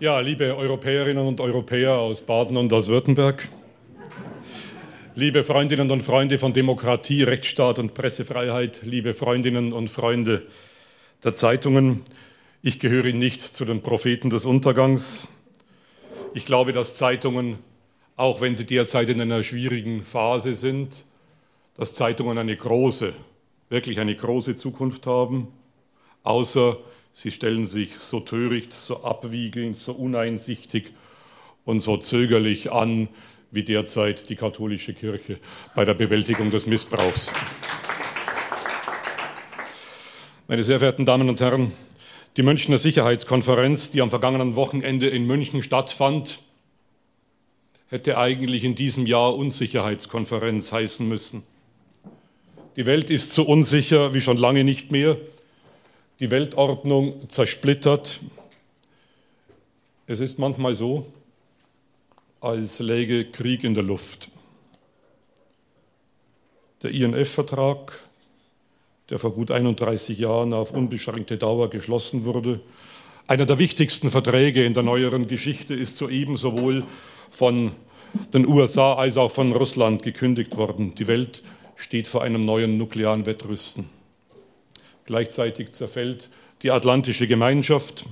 Ja, liebe Europäerinnen und Europäer aus Baden und aus Württemberg, liebe Freundinnen und Freunde von Demokratie, Rechtsstaat und Pressefreiheit, liebe Freundinnen und Freunde der Zeitungen, ich gehöre nicht zu den Propheten des Untergangs. Ich glaube, dass Zeitungen, auch wenn sie derzeit in einer schwierigen Phase sind, dass Zeitungen eine große, wirklich eine große Zukunft haben, außer Sie stellen sich so töricht, so abwiegelnd, so uneinsichtig und so zögerlich an wie derzeit die katholische Kirche bei der Bewältigung des Missbrauchs. Meine sehr verehrten Damen und Herren, die Münchner Sicherheitskonferenz, die am vergangenen Wochenende in München stattfand, hätte eigentlich in diesem Jahr Unsicherheitskonferenz heißen müssen. Die Welt ist so unsicher wie schon lange nicht mehr die Weltordnung zersplittert. Es ist manchmal so, als läge Krieg in der Luft. Der INF-Vertrag, der vor gut 31 Jahren auf unbeschränkte Dauer geschlossen wurde, einer der wichtigsten Verträge in der neueren Geschichte, ist soeben sowohl von den USA als auch von Russland gekündigt worden. Die Welt steht vor einem neuen nuklearen Wettrüsten. Gleichzeitig zerfällt die Atlantische Gemeinschaft.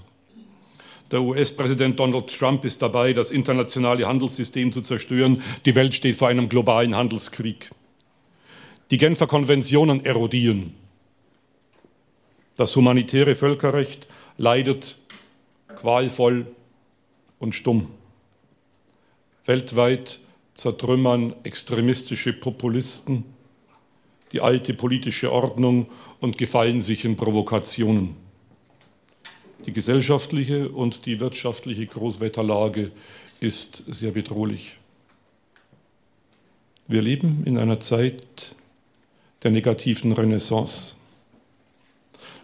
Der US-Präsident Donald Trump ist dabei, das internationale Handelssystem zu zerstören. Die Welt steht vor einem globalen Handelskrieg. Die Genfer Konventionen erodieren. Das humanitäre Völkerrecht leidet qualvoll und stumm. Weltweit zertrümmern extremistische Populisten die alte politische Ordnung und gefallen sich in Provokationen. Die gesellschaftliche und die wirtschaftliche Großwetterlage ist sehr bedrohlich. Wir leben in einer Zeit der negativen Renaissance,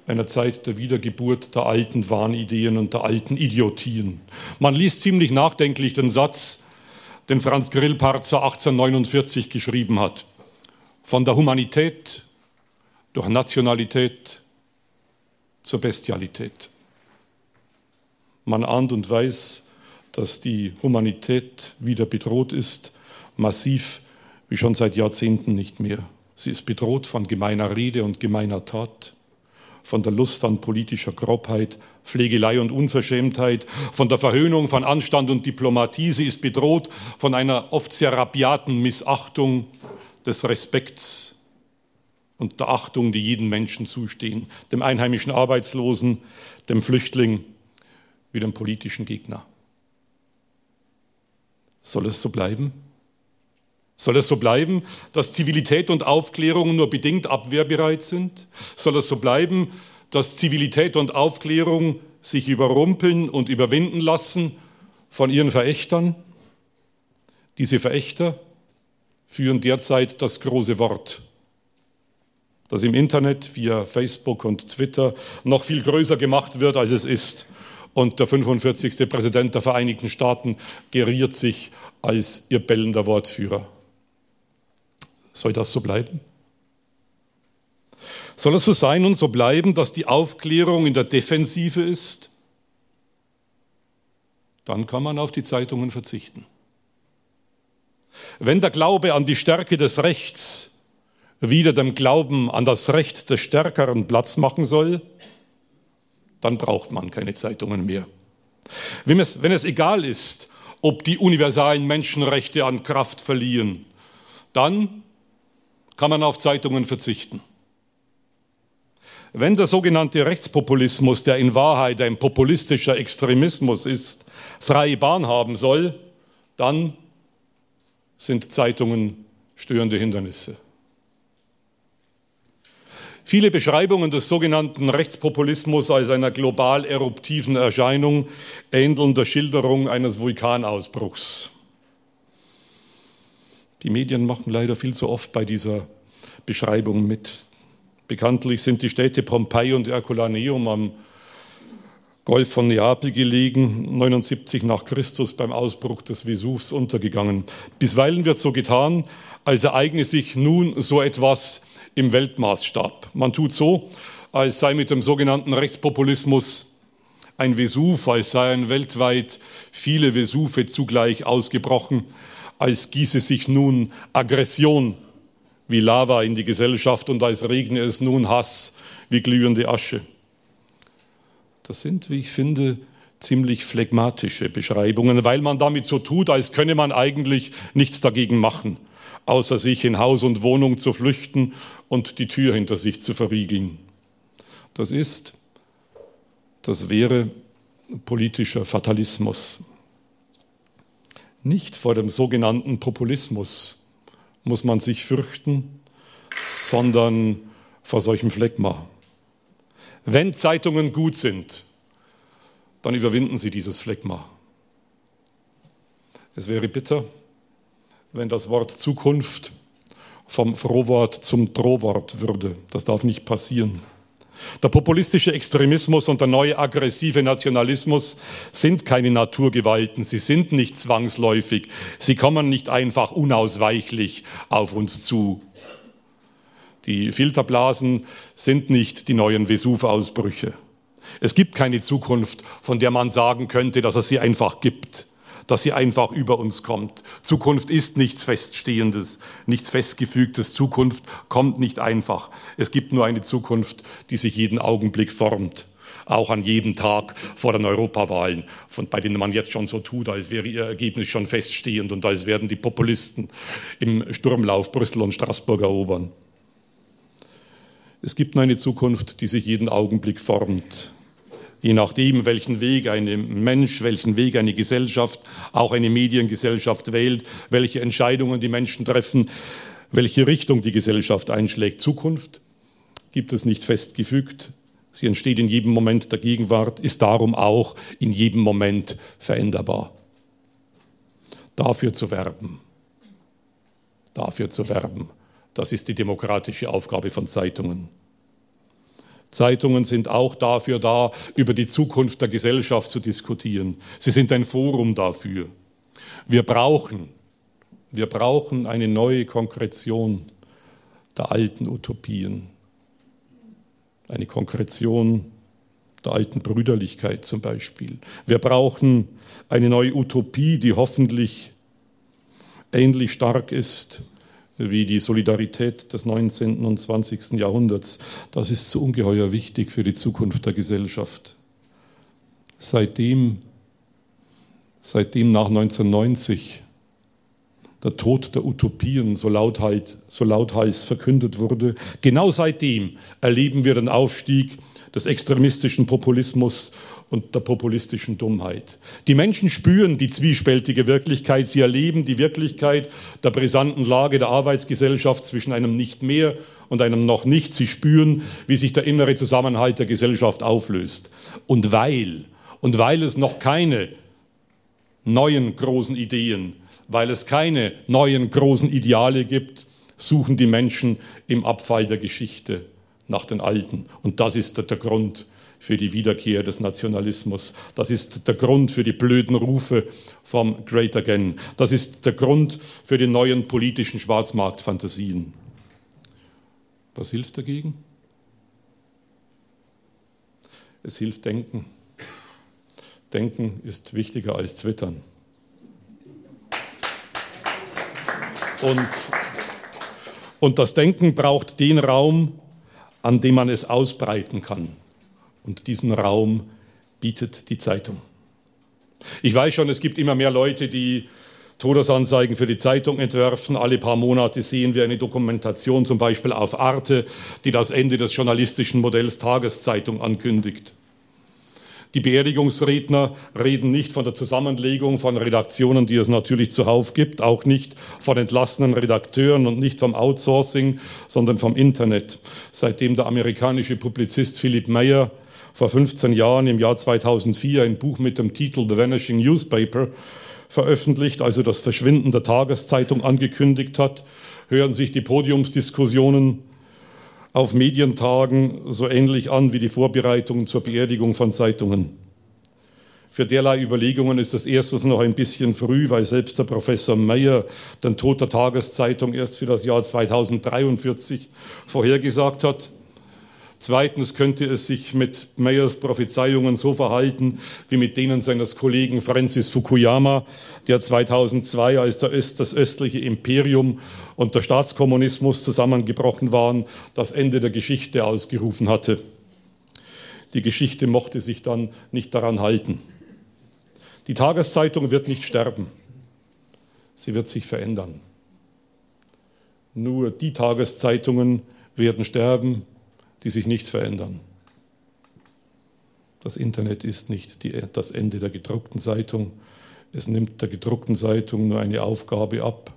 einer Zeit der Wiedergeburt der alten Wahnideen und der alten Idiotien. Man liest ziemlich nachdenklich den Satz, den Franz Grillparzer 1849 geschrieben hat. Von der Humanität durch Nationalität zur Bestialität. Man ahnt und weiß, dass die Humanität wieder bedroht ist, massiv wie schon seit Jahrzehnten nicht mehr. Sie ist bedroht von gemeiner Rede und gemeiner Tat, von der Lust an politischer Grobheit, Pflegelei und Unverschämtheit, von der Verhöhnung von Anstand und Diplomatie. Sie ist bedroht von einer oft sehr rabiaten Missachtung des Respekts und der Achtung, die jedem Menschen zustehen, dem einheimischen Arbeitslosen, dem Flüchtling wie dem politischen Gegner. Soll es so bleiben? Soll es so bleiben, dass Zivilität und Aufklärung nur bedingt abwehrbereit sind? Soll es so bleiben, dass Zivilität und Aufklärung sich überrumpeln und überwinden lassen von ihren Verächtern? Diese Verächter führen derzeit das große Wort, das im Internet via Facebook und Twitter noch viel größer gemacht wird, als es ist. Und der 45. Präsident der Vereinigten Staaten geriert sich als ihr bellender Wortführer. Soll das so bleiben? Soll es so sein und so bleiben, dass die Aufklärung in der Defensive ist? Dann kann man auf die Zeitungen verzichten. Wenn der Glaube an die Stärke des Rechts wieder dem Glauben an das Recht des Stärkeren Platz machen soll, dann braucht man keine Zeitungen mehr. Wenn es, wenn es egal ist, ob die universalen Menschenrechte an Kraft verlieren, dann kann man auf Zeitungen verzichten. Wenn der sogenannte Rechtspopulismus, der in Wahrheit ein populistischer Extremismus ist, freie Bahn haben soll, dann sind Zeitungen störende Hindernisse. Viele Beschreibungen des sogenannten Rechtspopulismus als einer global eruptiven Erscheinung ähneln der Schilderung eines Vulkanausbruchs. Die Medien machen leider viel zu oft bei dieser Beschreibung mit. Bekanntlich sind die Städte Pompeji und Herculaneum am Golf von Neapel gelegen, 79 nach Christus beim Ausbruch des Vesuvs untergegangen. Bisweilen wird so getan, als ereigne sich nun so etwas im Weltmaßstab. Man tut so, als sei mit dem sogenannten Rechtspopulismus ein Vesuv, als seien weltweit viele Vesuve zugleich ausgebrochen, als gieße sich nun Aggression wie Lava in die Gesellschaft und als regne es nun Hass wie glühende Asche. Das sind, wie ich finde, ziemlich phlegmatische Beschreibungen, weil man damit so tut, als könne man eigentlich nichts dagegen machen, außer sich in Haus und Wohnung zu flüchten und die Tür hinter sich zu verriegeln. Das ist, das wäre politischer Fatalismus. Nicht vor dem sogenannten Populismus muss man sich fürchten, sondern vor solchem Phlegma. Wenn Zeitungen gut sind, dann überwinden sie dieses Phlegma. Es wäre bitter, wenn das Wort Zukunft vom Frohwort zum Drohwort würde. Das darf nicht passieren. Der populistische Extremismus und der neue aggressive Nationalismus sind keine Naturgewalten, sie sind nicht zwangsläufig, sie kommen nicht einfach unausweichlich auf uns zu. Die Filterblasen sind nicht die neuen Vesuv-Ausbrüche. Es gibt keine Zukunft, von der man sagen könnte, dass es sie einfach gibt dass sie einfach über uns kommt. Zukunft ist nichts Feststehendes, nichts Festgefügtes. Zukunft kommt nicht einfach. Es gibt nur eine Zukunft, die sich jeden Augenblick formt. Auch an jedem Tag vor den Europawahlen, von, bei denen man jetzt schon so tut, als wäre ihr Ergebnis schon feststehend und als werden die Populisten im Sturmlauf Brüssel und Straßburg erobern. Es gibt nur eine Zukunft, die sich jeden Augenblick formt je nachdem, welchen Weg ein Mensch, welchen Weg eine Gesellschaft, auch eine Mediengesellschaft wählt, welche Entscheidungen die Menschen treffen, welche Richtung die Gesellschaft einschlägt. Zukunft gibt es nicht festgefügt. Sie entsteht in jedem Moment der Gegenwart, ist darum auch in jedem Moment veränderbar. Dafür zu werben, dafür zu werben, das ist die demokratische Aufgabe von Zeitungen. Zeitungen sind auch dafür da, über die Zukunft der Gesellschaft zu diskutieren. Sie sind ein Forum dafür. Wir brauchen, wir brauchen eine neue Konkretion der alten Utopien. Eine Konkretion der alten Brüderlichkeit zum Beispiel. Wir brauchen eine neue Utopie, die hoffentlich ähnlich stark ist wie die Solidarität des 19. und 20. Jahrhunderts. Das ist so ungeheuer wichtig für die Zukunft der Gesellschaft. Seitdem, seitdem nach 1990 der Tod der Utopien so lauthals, so lauthals verkündet wurde, genau seitdem erleben wir den Aufstieg des extremistischen Populismus und der populistischen Dummheit. Die Menschen spüren die zwiespältige Wirklichkeit, sie erleben die Wirklichkeit der brisanten Lage der Arbeitsgesellschaft zwischen einem Nicht mehr und einem Noch nicht. Sie spüren, wie sich der innere Zusammenhalt der Gesellschaft auflöst. Und weil, und weil es noch keine neuen großen Ideen, weil es keine neuen großen Ideale gibt, suchen die Menschen im Abfall der Geschichte nach den Alten. Und das ist der Grund für die Wiederkehr des Nationalismus. Das ist der Grund für die blöden Rufe vom Great Again. Das ist der Grund für die neuen politischen Schwarzmarktfantasien. Was hilft dagegen? Es hilft Denken. Denken ist wichtiger als Twittern. Und, und das Denken braucht den Raum, an dem man es ausbreiten kann. Und diesen Raum bietet die Zeitung. Ich weiß schon, es gibt immer mehr Leute, die Todesanzeigen für die Zeitung entwerfen. Alle paar Monate sehen wir eine Dokumentation, zum Beispiel auf Arte, die das Ende des journalistischen Modells Tageszeitung ankündigt. Die Beerdigungsredner reden nicht von der Zusammenlegung von Redaktionen, die es natürlich zuhauf gibt, auch nicht von entlassenen Redakteuren und nicht vom Outsourcing, sondern vom Internet. Seitdem der amerikanische Publizist Philip Meyer vor 15 Jahren im Jahr 2004 ein Buch mit dem Titel The Vanishing Newspaper veröffentlicht, also das Verschwinden der Tageszeitung angekündigt hat, hören sich die Podiumsdiskussionen auf Medientagen so ähnlich an wie die Vorbereitungen zur Beerdigung von Zeitungen. Für derlei Überlegungen ist es erstens noch ein bisschen früh, weil selbst der Professor Meyer den Tod der Tageszeitung erst für das Jahr 2043 vorhergesagt hat. Zweitens könnte es sich mit Mayers Prophezeiungen so verhalten wie mit denen seines Kollegen Francis Fukuyama, der 2002, als das östliche Imperium und der Staatskommunismus zusammengebrochen waren, das Ende der Geschichte ausgerufen hatte. Die Geschichte mochte sich dann nicht daran halten. Die Tageszeitung wird nicht sterben. Sie wird sich verändern. Nur die Tageszeitungen werden sterben, die sich nicht verändern. Das Internet ist nicht die, das Ende der gedruckten Zeitung. Es nimmt der gedruckten Zeitung nur eine Aufgabe ab,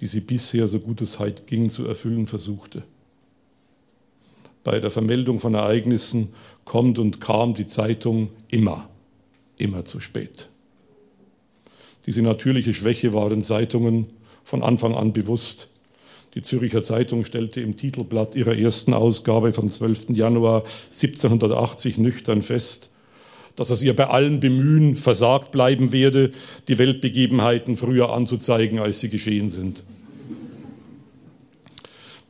die sie bisher, so gut es halt ging, zu erfüllen versuchte. Bei der Vermeldung von Ereignissen kommt und kam die Zeitung immer, immer zu spät. Diese natürliche Schwäche war den Zeitungen von Anfang an bewusst. Die Züricher Zeitung stellte im Titelblatt ihrer ersten Ausgabe vom 12. Januar 1780 nüchtern fest, dass es ihr bei allem Bemühen versagt bleiben werde, die Weltbegebenheiten früher anzuzeigen, als sie geschehen sind.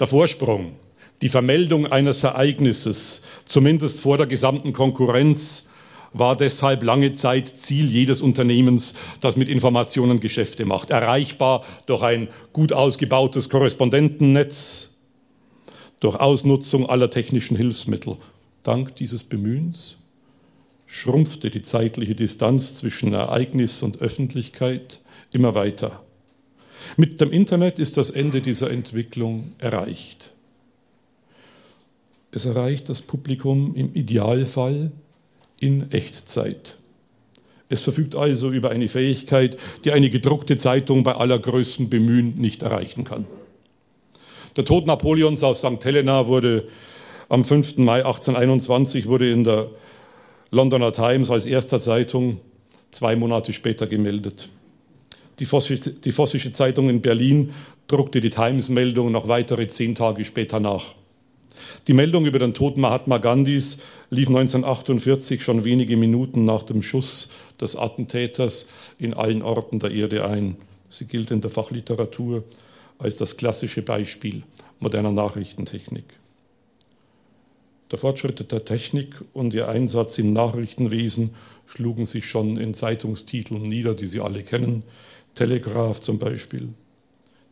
Der Vorsprung, die Vermeldung eines Ereignisses, zumindest vor der gesamten Konkurrenz, war deshalb lange Zeit Ziel jedes Unternehmens, das mit Informationen Geschäfte macht. Erreichbar durch ein gut ausgebautes Korrespondentennetz, durch Ausnutzung aller technischen Hilfsmittel. Dank dieses Bemühens schrumpfte die zeitliche Distanz zwischen Ereignis und Öffentlichkeit immer weiter. Mit dem Internet ist das Ende dieser Entwicklung erreicht. Es erreicht das Publikum im Idealfall in Echtzeit. Es verfügt also über eine Fähigkeit, die eine gedruckte Zeitung bei allergrößtem Bemühen nicht erreichen kann. Der Tod Napoleons auf St. Helena wurde am 5. Mai 1821 wurde in der Londoner Times als erster Zeitung zwei Monate später gemeldet. Die Vossische, die Vossische Zeitung in Berlin druckte die Times-Meldung noch weitere zehn Tage später nach. Die Meldung über den Tod Mahatma Gandhis lief 1948 schon wenige Minuten nach dem Schuss des Attentäters in allen Orten der Erde ein. Sie gilt in der Fachliteratur als das klassische Beispiel moderner Nachrichtentechnik. Der Fortschritt der Technik und ihr Einsatz im Nachrichtenwesen schlugen sich schon in Zeitungstiteln nieder, die Sie alle kennen. Telegraph zum Beispiel,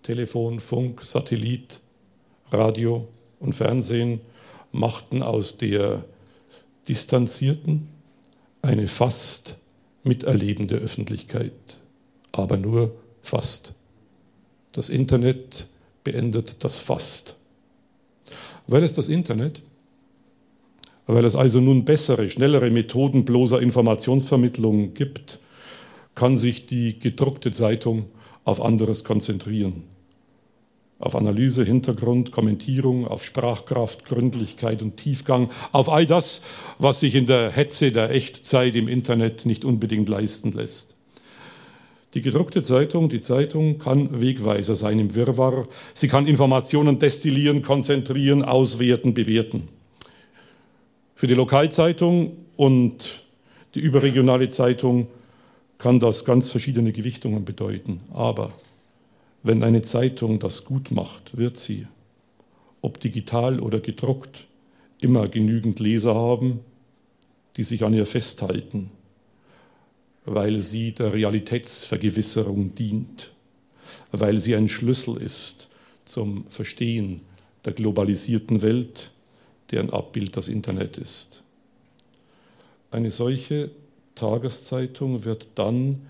Telefon, Funk, Satellit, Radio, und Fernsehen machten aus der distanzierten eine fast miterlebende Öffentlichkeit, aber nur fast. Das Internet beendet das fast. Weil es das Internet, weil es also nun bessere, schnellere Methoden bloßer Informationsvermittlung gibt, kann sich die gedruckte Zeitung auf anderes konzentrieren auf Analyse, Hintergrund, Kommentierung, auf Sprachkraft, Gründlichkeit und Tiefgang, auf all das, was sich in der Hetze der Echtzeit im Internet nicht unbedingt leisten lässt. Die gedruckte Zeitung, die Zeitung kann Wegweiser sein im Wirrwarr. Sie kann Informationen destillieren, konzentrieren, auswerten, bewerten. Für die Lokalzeitung und die überregionale Zeitung kann das ganz verschiedene Gewichtungen bedeuten. Aber wenn eine Zeitung das gut macht, wird sie, ob digital oder gedruckt, immer genügend Leser haben, die sich an ihr festhalten, weil sie der Realitätsvergewisserung dient, weil sie ein Schlüssel ist zum Verstehen der globalisierten Welt, deren Abbild das Internet ist. Eine solche Tageszeitung wird dann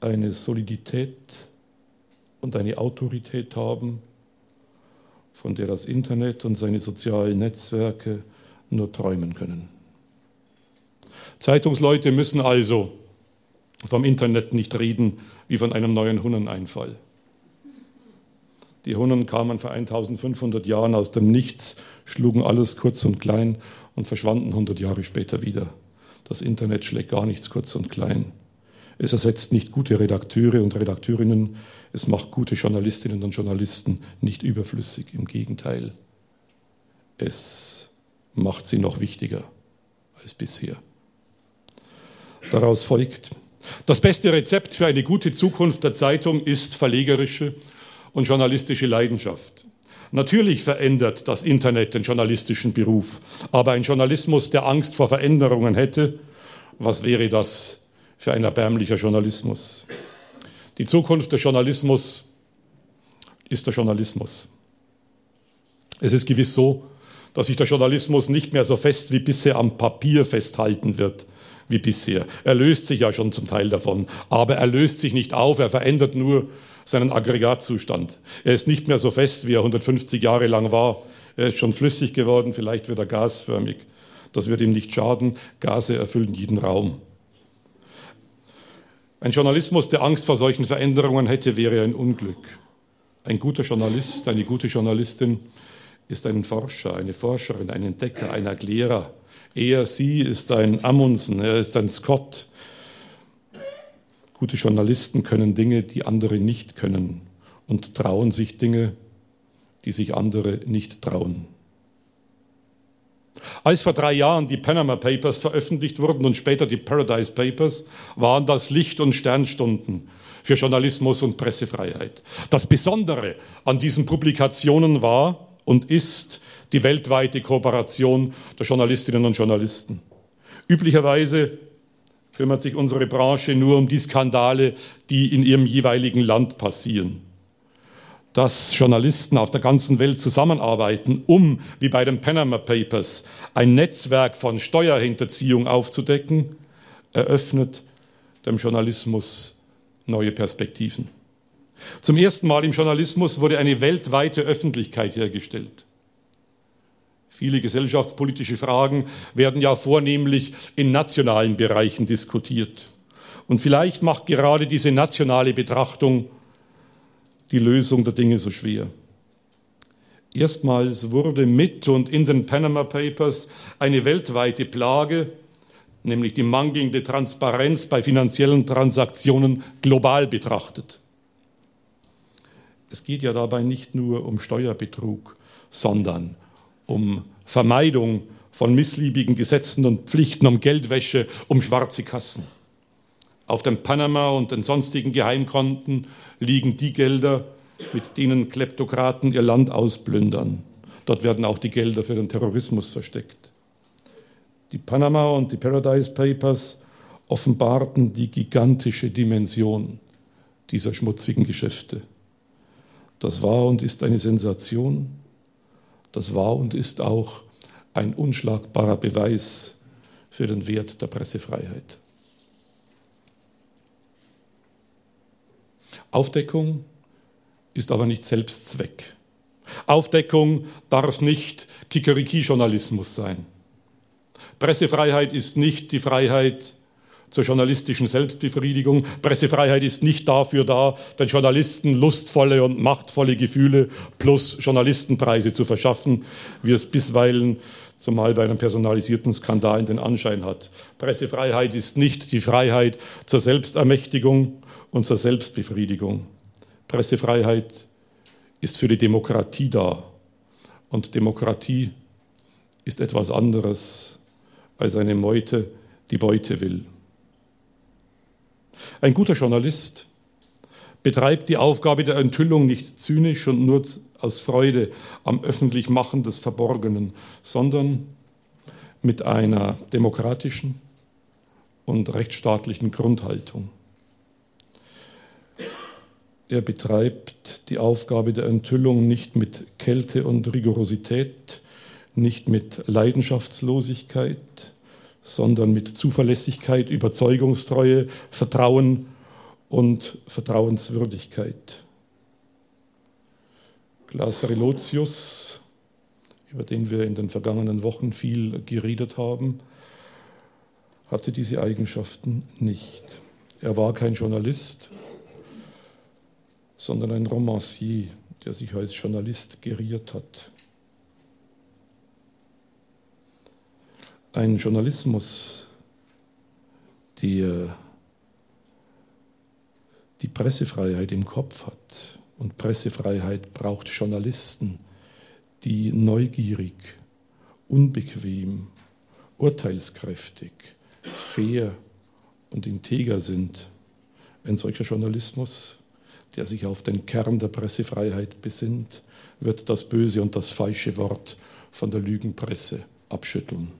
eine Solidität und eine Autorität haben, von der das Internet und seine sozialen Netzwerke nur träumen können. Zeitungsleute müssen also vom Internet nicht reden wie von einem neuen Hunneneinfall. Die Hunnen kamen vor 1500 Jahren aus dem Nichts, schlugen alles kurz und klein und verschwanden 100 Jahre später wieder. Das Internet schlägt gar nichts kurz und klein. Es ersetzt nicht gute Redakteure und Redakteurinnen, es macht gute Journalistinnen und Journalisten nicht überflüssig, im Gegenteil. Es macht sie noch wichtiger als bisher. Daraus folgt, das beste Rezept für eine gute Zukunft der Zeitung ist verlegerische und journalistische Leidenschaft. Natürlich verändert das Internet den journalistischen Beruf, aber ein Journalismus, der Angst vor Veränderungen hätte, was wäre das für ein erbärmlicher Journalismus? Die Zukunft des Journalismus ist der Journalismus. Es ist gewiss so, dass sich der Journalismus nicht mehr so fest wie bisher am Papier festhalten wird wie bisher. Er löst sich ja schon zum Teil davon, aber er löst sich nicht auf, er verändert nur seinen Aggregatzustand. Er ist nicht mehr so fest, wie er 150 Jahre lang war. Er ist schon flüssig geworden, vielleicht wird er gasförmig. Das wird ihm nicht schaden. Gase erfüllen jeden Raum. Ein Journalismus, der Angst vor solchen Veränderungen hätte, wäre ein Unglück. Ein guter Journalist, eine gute Journalistin ist ein Forscher, eine Forscherin, ein Entdecker, ein Erklärer. Er, sie ist ein Amundsen, er ist ein Scott. Gute Journalisten können Dinge, die andere nicht können und trauen sich Dinge, die sich andere nicht trauen. Als vor drei Jahren die Panama Papers veröffentlicht wurden und später die Paradise Papers, waren das Licht- und Sternstunden für Journalismus und Pressefreiheit. Das Besondere an diesen Publikationen war und ist die weltweite Kooperation der Journalistinnen und Journalisten. Üblicherweise kümmert sich unsere Branche nur um die Skandale, die in ihrem jeweiligen Land passieren dass Journalisten auf der ganzen Welt zusammenarbeiten, um, wie bei den Panama Papers, ein Netzwerk von Steuerhinterziehung aufzudecken, eröffnet dem Journalismus neue Perspektiven. Zum ersten Mal im Journalismus wurde eine weltweite Öffentlichkeit hergestellt. Viele gesellschaftspolitische Fragen werden ja vornehmlich in nationalen Bereichen diskutiert. Und vielleicht macht gerade diese nationale Betrachtung die Lösung der Dinge so schwer. Erstmals wurde mit und in den Panama Papers eine weltweite Plage, nämlich die mangelnde Transparenz bei finanziellen Transaktionen, global betrachtet. Es geht ja dabei nicht nur um Steuerbetrug, sondern um Vermeidung von missliebigen Gesetzen und Pflichten, um Geldwäsche, um schwarze Kassen. Auf den Panama und den sonstigen Geheimkonten liegen die Gelder, mit denen Kleptokraten ihr Land ausplündern. Dort werden auch die Gelder für den Terrorismus versteckt. Die Panama und die Paradise Papers offenbarten die gigantische Dimension dieser schmutzigen Geschäfte. Das war und ist eine Sensation. Das war und ist auch ein unschlagbarer Beweis für den Wert der Pressefreiheit. Aufdeckung ist aber nicht Selbstzweck. Aufdeckung darf nicht Kikeriki-Journalismus sein. Pressefreiheit ist nicht die Freiheit zur journalistischen Selbstbefriedigung. Pressefreiheit ist nicht dafür da, den Journalisten lustvolle und machtvolle Gefühle plus Journalistenpreise zu verschaffen, wie es bisweilen zumal bei einem personalisierten Skandal den Anschein hat. Pressefreiheit ist nicht die Freiheit zur Selbstermächtigung und zur Selbstbefriedigung. Pressefreiheit ist für die Demokratie da. Und Demokratie ist etwas anderes als eine Meute, die Beute will. Ein guter Journalist betreibt die Aufgabe der Enthüllung nicht zynisch und nur aus Freude am Öffentlichmachen des Verborgenen, sondern mit einer demokratischen und rechtsstaatlichen Grundhaltung. Er betreibt die Aufgabe der Enthüllung nicht mit Kälte und Rigorosität, nicht mit Leidenschaftslosigkeit, sondern mit Zuverlässigkeit, Überzeugungstreue, Vertrauen und Vertrauenswürdigkeit. Glas Relotius, über den wir in den vergangenen Wochen viel geredet haben, hatte diese Eigenschaften nicht. Er war kein Journalist, sondern ein Romancier, der sich als Journalist geriert hat. Ein Journalismus, der die Pressefreiheit im Kopf hat. Und Pressefreiheit braucht Journalisten, die neugierig, unbequem, urteilskräftig, fair und integer sind. Ein solcher Journalismus der sich auf den Kern der Pressefreiheit besinnt, wird das böse und das falsche Wort von der Lügenpresse abschütteln.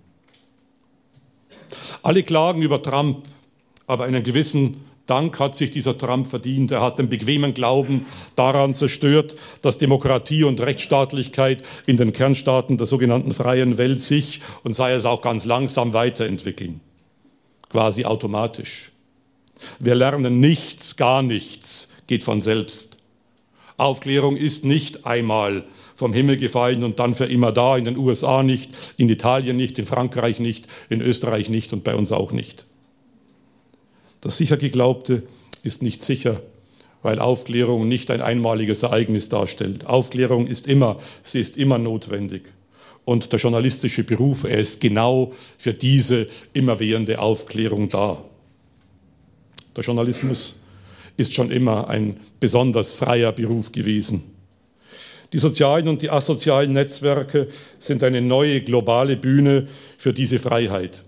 Alle klagen über Trump, aber einen gewissen Dank hat sich dieser Trump verdient. Er hat den bequemen Glauben daran zerstört, dass Demokratie und Rechtsstaatlichkeit in den Kernstaaten der sogenannten freien Welt sich und sei es auch ganz langsam weiterentwickeln. Quasi automatisch. Wir lernen nichts, gar nichts, geht von selbst. Aufklärung ist nicht einmal vom Himmel gefallen und dann für immer da, in den USA nicht, in Italien nicht, in Frankreich nicht, in Österreich nicht und bei uns auch nicht. Das sicher Geglaubte ist nicht sicher, weil Aufklärung nicht ein einmaliges Ereignis darstellt. Aufklärung ist immer, sie ist immer notwendig. Und der journalistische Beruf, er ist genau für diese immerwährende Aufklärung da. Der Journalismus ist schon immer ein besonders freier Beruf gewesen. Die sozialen und die asozialen Netzwerke sind eine neue globale Bühne für diese Freiheit.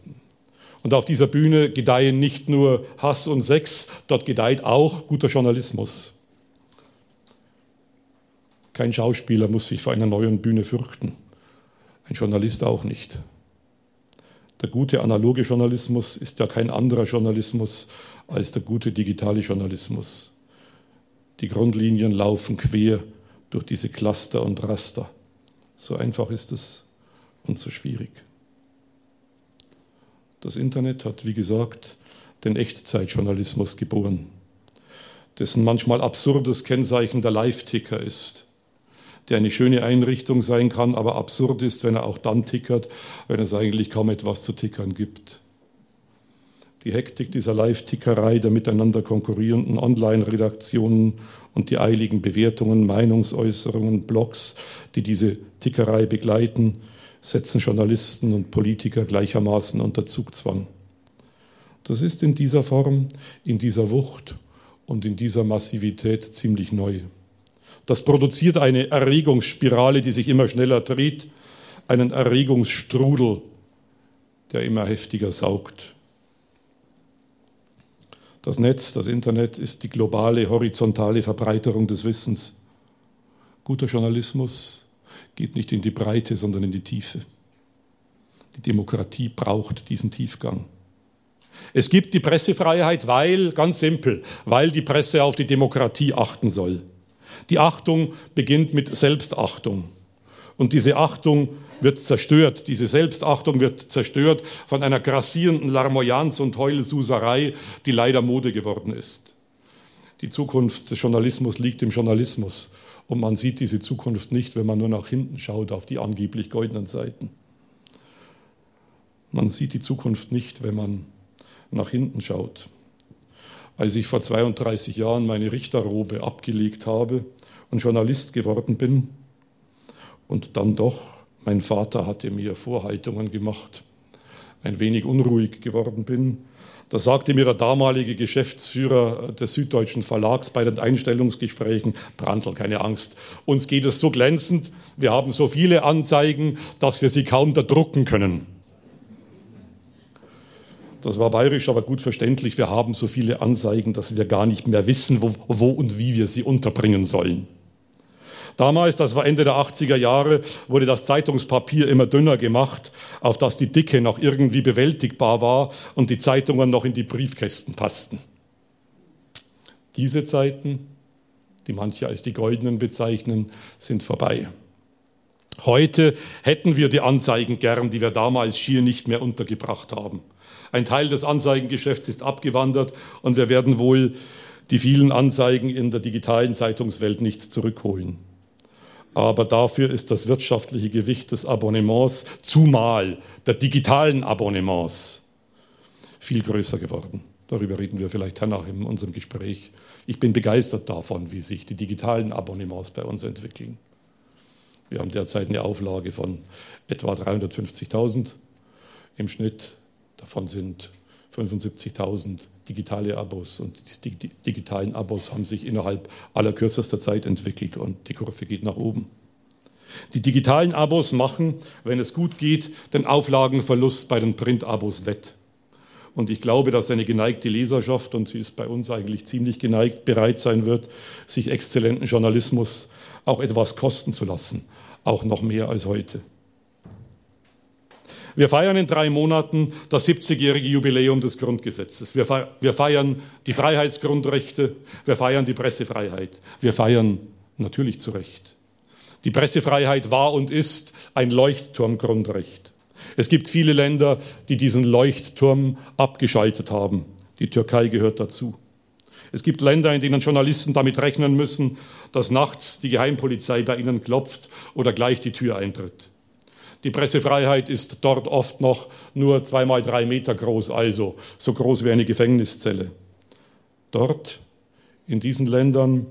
Und auf dieser Bühne gedeihen nicht nur Hass und Sex, dort gedeiht auch guter Journalismus. Kein Schauspieler muss sich vor einer neuen Bühne fürchten, ein Journalist auch nicht. Der gute analoge Journalismus ist ja kein anderer Journalismus als der gute digitale Journalismus. Die Grundlinien laufen quer durch diese Cluster und Raster. So einfach ist es und so schwierig. Das Internet hat, wie gesagt, den Echtzeitjournalismus geboren, dessen manchmal absurdes Kennzeichen der Live-Ticker ist, der eine schöne Einrichtung sein kann, aber absurd ist, wenn er auch dann tickert, wenn es eigentlich kaum etwas zu tickern gibt. Die Hektik dieser Live-Tickerei der miteinander konkurrierenden Online-Redaktionen und die eiligen Bewertungen, Meinungsäußerungen, Blogs, die diese Tickerei begleiten, setzen Journalisten und Politiker gleichermaßen unter Zugzwang. Das ist in dieser Form, in dieser Wucht und in dieser Massivität ziemlich neu. Das produziert eine Erregungsspirale, die sich immer schneller dreht, einen Erregungsstrudel, der immer heftiger saugt. Das Netz, das Internet ist die globale, horizontale Verbreiterung des Wissens. Guter Journalismus geht nicht in die Breite, sondern in die Tiefe. Die Demokratie braucht diesen Tiefgang. Es gibt die Pressefreiheit, weil, ganz simpel, weil die Presse auf die Demokratie achten soll. Die Achtung beginnt mit Selbstachtung. Und diese Achtung wird zerstört, diese Selbstachtung wird zerstört von einer grassierenden Larmoyanz und Heulsuserei, die leider Mode geworden ist. Die Zukunft des Journalismus liegt im Journalismus und man sieht diese Zukunft nicht, wenn man nur nach hinten schaut auf die angeblich goldenen Seiten. Man sieht die Zukunft nicht, wenn man nach hinten schaut. Als ich vor 32 Jahren meine Richterrobe abgelegt habe und Journalist geworden bin und dann doch, mein Vater hatte mir Vorhaltungen gemacht, ein wenig unruhig geworden bin, da sagte mir der damalige Geschäftsführer des Süddeutschen Verlags bei den Einstellungsgesprächen, Brandl, keine Angst, uns geht es so glänzend, wir haben so viele Anzeigen, dass wir sie kaum da drucken können. Das war bayerisch, aber gut verständlich. Wir haben so viele Anzeigen, dass wir gar nicht mehr wissen, wo, wo und wie wir sie unterbringen sollen. Damals, das war Ende der 80er Jahre, wurde das Zeitungspapier immer dünner gemacht, auf das die Dicke noch irgendwie bewältigbar war und die Zeitungen noch in die Briefkästen passten. Diese Zeiten, die manche als die goldenen bezeichnen, sind vorbei. Heute hätten wir die Anzeigen gern, die wir damals schier nicht mehr untergebracht haben. Ein Teil des Anzeigengeschäfts ist abgewandert und wir werden wohl die vielen Anzeigen in der digitalen Zeitungswelt nicht zurückholen aber dafür ist das wirtschaftliche Gewicht des Abonnements, zumal der digitalen Abonnements, viel größer geworden. Darüber reden wir vielleicht danach in unserem Gespräch. Ich bin begeistert davon, wie sich die digitalen Abonnements bei uns entwickeln. Wir haben derzeit eine Auflage von etwa 350.000 im Schnitt. Davon sind 75.000 digitale Abos und die digitalen Abos haben sich innerhalb aller kürzester Zeit entwickelt und die Kurve geht nach oben. Die digitalen Abos machen, wenn es gut geht, den Auflagenverlust bei den Print-Abos wett. Und ich glaube, dass eine geneigte Leserschaft, und sie ist bei uns eigentlich ziemlich geneigt, bereit sein wird, sich exzellenten Journalismus auch etwas kosten zu lassen, auch noch mehr als heute. Wir feiern in drei Monaten das 70-jährige Jubiläum des Grundgesetzes. Wir feiern die Freiheitsgrundrechte, wir feiern die Pressefreiheit. Wir feiern natürlich zu Recht. Die Pressefreiheit war und ist ein Leuchtturmgrundrecht. Es gibt viele Länder, die diesen Leuchtturm abgeschaltet haben. Die Türkei gehört dazu. Es gibt Länder, in denen Journalisten damit rechnen müssen, dass nachts die Geheimpolizei bei ihnen klopft oder gleich die Tür eintritt. Die Pressefreiheit ist dort oft noch nur zweimal drei Meter groß, also so groß wie eine Gefängniszelle. Dort, in diesen Ländern,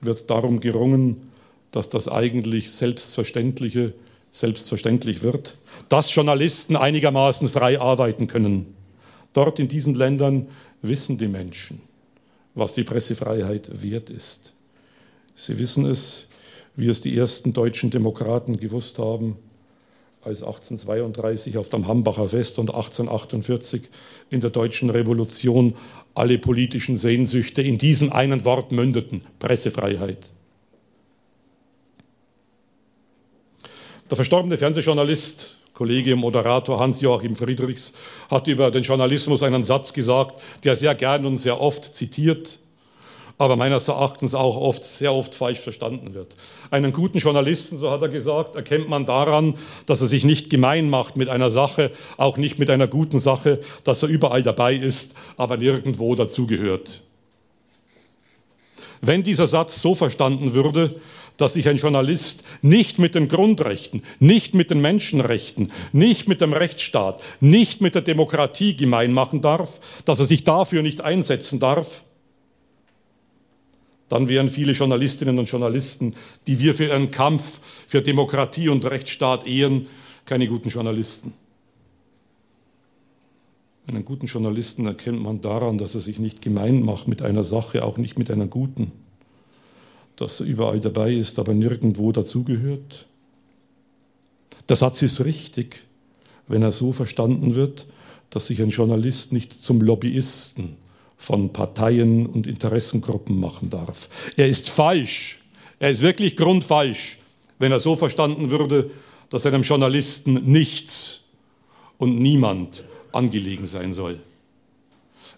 wird darum gerungen, dass das eigentlich Selbstverständliche selbstverständlich wird, dass Journalisten einigermaßen frei arbeiten können. Dort in diesen Ländern wissen die Menschen, was die Pressefreiheit wert ist. Sie wissen es, wie es die ersten deutschen Demokraten gewusst haben, als 1832 auf dem Hambacher Fest und 1848 in der deutschen Revolution alle politischen Sehnsüchte in diesen einen Wort mündeten, Pressefreiheit. Der verstorbene Fernsehjournalist, Kollege Moderator Hans-Joachim Friedrichs hat über den Journalismus einen Satz gesagt, der sehr gern und sehr oft zitiert aber meines Erachtens auch oft, sehr oft falsch verstanden wird. Einen guten Journalisten, so hat er gesagt, erkennt man daran, dass er sich nicht gemein macht mit einer Sache, auch nicht mit einer guten Sache, dass er überall dabei ist, aber nirgendwo dazugehört. Wenn dieser Satz so verstanden würde, dass sich ein Journalist nicht mit den Grundrechten, nicht mit den Menschenrechten, nicht mit dem Rechtsstaat, nicht mit der Demokratie gemein machen darf, dass er sich dafür nicht einsetzen darf, dann wären viele Journalistinnen und Journalisten, die wir für ihren Kampf für Demokratie und Rechtsstaat ehren, keine guten Journalisten. Einen guten Journalisten erkennt man daran, dass er sich nicht gemein macht mit einer Sache, auch nicht mit einer guten. Dass er überall dabei ist, aber nirgendwo dazugehört. Der Satz ist richtig, wenn er so verstanden wird, dass sich ein Journalist nicht zum Lobbyisten von Parteien und Interessengruppen machen darf. Er ist falsch, er ist wirklich grundfalsch, wenn er so verstanden würde, dass einem Journalisten nichts und niemand angelegen sein soll.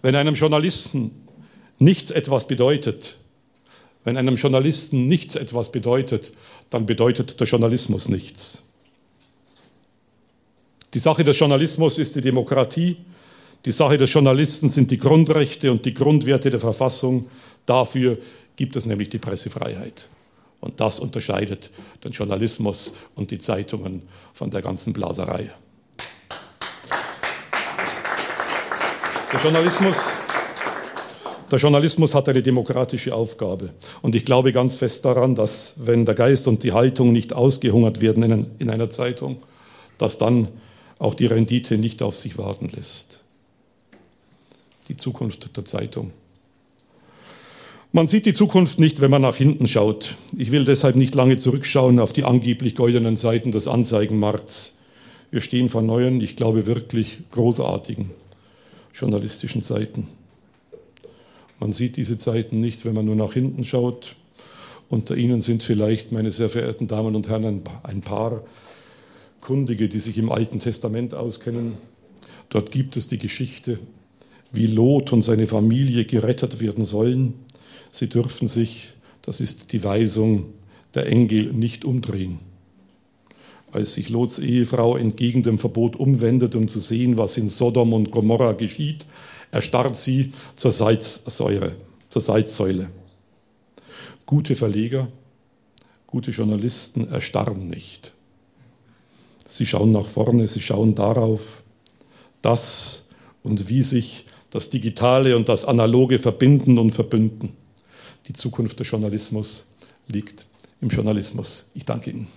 Wenn einem Journalisten nichts etwas bedeutet, wenn einem Journalisten nichts etwas bedeutet, dann bedeutet der Journalismus nichts. Die Sache des Journalismus ist die Demokratie, die Sache des Journalisten sind die Grundrechte und die Grundwerte der Verfassung. Dafür gibt es nämlich die Pressefreiheit. Und das unterscheidet den Journalismus und die Zeitungen von der ganzen Blaserei. Der Journalismus, der Journalismus hat eine demokratische Aufgabe. Und ich glaube ganz fest daran, dass wenn der Geist und die Haltung nicht ausgehungert werden in einer Zeitung, dass dann auch die Rendite nicht auf sich warten lässt die Zukunft der Zeitung. Man sieht die Zukunft nicht, wenn man nach hinten schaut. Ich will deshalb nicht lange zurückschauen auf die angeblich goldenen Seiten des Anzeigenmarkts. Wir stehen vor neuen, ich glaube wirklich großartigen journalistischen Zeiten. Man sieht diese Zeiten nicht, wenn man nur nach hinten schaut. Unter Ihnen sind vielleicht, meine sehr verehrten Damen und Herren, ein paar Kundige, die sich im Alten Testament auskennen. Dort gibt es die Geschichte wie Lot und seine Familie gerettet werden sollen. Sie dürfen sich, das ist die Weisung der Engel, nicht umdrehen. Als sich Lots Ehefrau entgegen dem Verbot umwendet, um zu sehen, was in Sodom und Gomorra geschieht, erstarrt sie zur Salzsäure, zur Salzsäule. Gute Verleger, gute Journalisten erstarren nicht. Sie schauen nach vorne, sie schauen darauf, dass und wie sich das Digitale und das Analoge verbinden und verbünden. Die Zukunft des Journalismus liegt im Journalismus. Ich danke Ihnen.